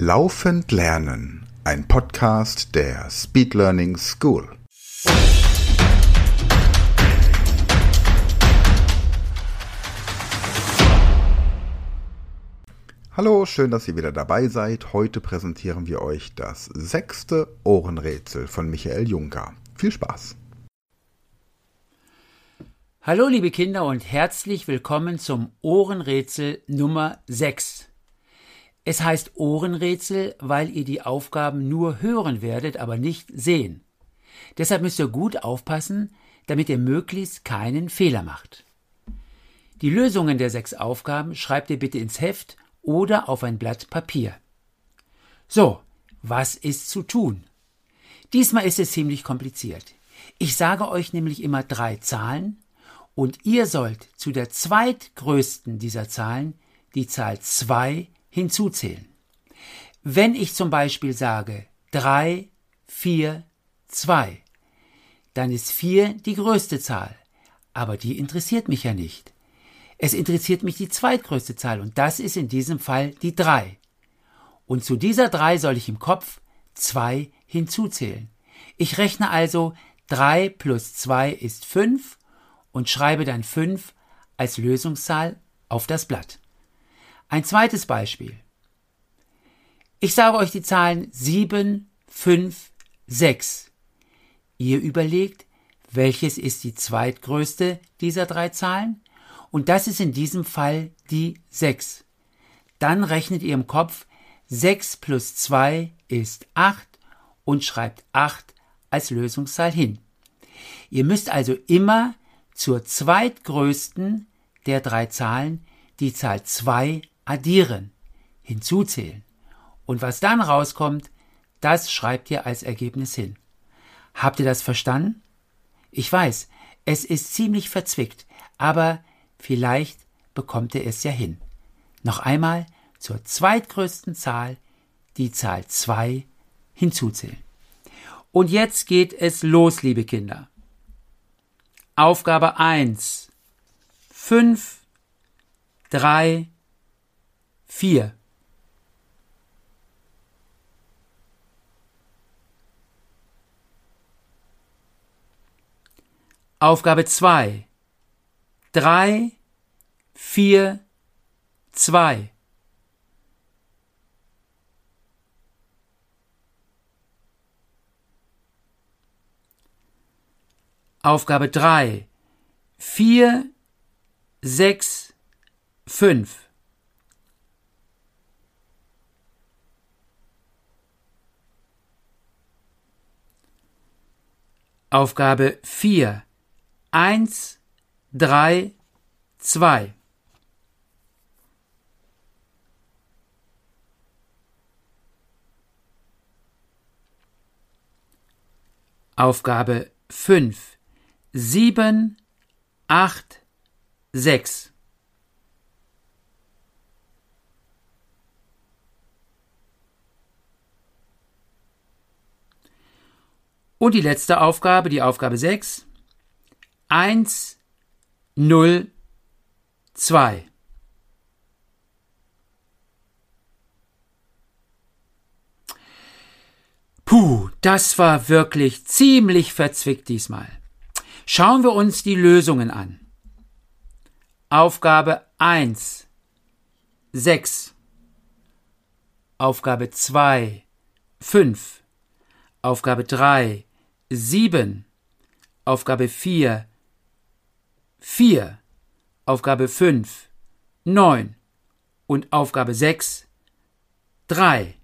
Laufend Lernen, ein Podcast der Speed Learning School. Hallo, schön, dass ihr wieder dabei seid. Heute präsentieren wir euch das sechste Ohrenrätsel von Michael Juncker. Viel Spaß! Hallo liebe Kinder und herzlich willkommen zum Ohrenrätsel Nummer 6. Es heißt Ohrenrätsel, weil ihr die Aufgaben nur hören werdet, aber nicht sehen. Deshalb müsst ihr gut aufpassen, damit ihr möglichst keinen Fehler macht. Die Lösungen der sechs Aufgaben schreibt ihr bitte ins Heft oder auf ein Blatt Papier. So, was ist zu tun? Diesmal ist es ziemlich kompliziert. Ich sage euch nämlich immer drei Zahlen und ihr sollt zu der zweitgrößten dieser Zahlen die Zahl 2 hinzuzählen. Wenn ich zum Beispiel sage 3, 4, 2, dann ist 4 die größte Zahl, aber die interessiert mich ja nicht. Es interessiert mich die zweitgrößte Zahl und das ist in diesem Fall die 3. Und zu dieser 3 soll ich im Kopf 2 hinzuzählen. Ich rechne also 3 plus 2 ist 5 und schreibe dann 5 als Lösungszahl auf das Blatt. Ein zweites Beispiel. Ich sage euch die Zahlen 7, 5, 6. Ihr überlegt, welches ist die zweitgrößte dieser drei Zahlen? Und das ist in diesem Fall die 6. Dann rechnet ihr im Kopf 6 plus 2 ist 8 und schreibt 8 als Lösungszahl hin. Ihr müsst also immer zur zweitgrößten der drei Zahlen die Zahl 2 addieren, hinzuzählen. Und was dann rauskommt, das schreibt ihr als Ergebnis hin. Habt ihr das verstanden? Ich weiß, es ist ziemlich verzwickt, aber vielleicht bekommt ihr es ja hin. Noch einmal zur zweitgrößten Zahl die Zahl 2 hinzuzählen. Und jetzt geht es los, liebe Kinder. Aufgabe 1. 5, 3, 4. Aufgabe 2. 3, 4, 2. Aufgabe 3. 4, 6, 5. Aufgabe 4. 1, 3, 2. Aufgabe 5. 7, 8, 6. Und die letzte Aufgabe, die Aufgabe 6. 1, 0, 2. Puh, das war wirklich ziemlich verzwickt diesmal. Schauen wir uns die Lösungen an. Aufgabe 1, 6. Aufgabe 2, 5. Aufgabe 3, 7, Aufgabe 4, 4, Aufgabe 5, 9 und Aufgabe 6, 3.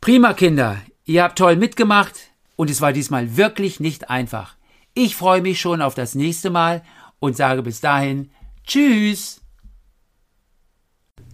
Prima Kinder, ihr habt toll mitgemacht und es war diesmal wirklich nicht einfach. Ich freue mich schon auf das nächste Mal und sage bis dahin Tschüss.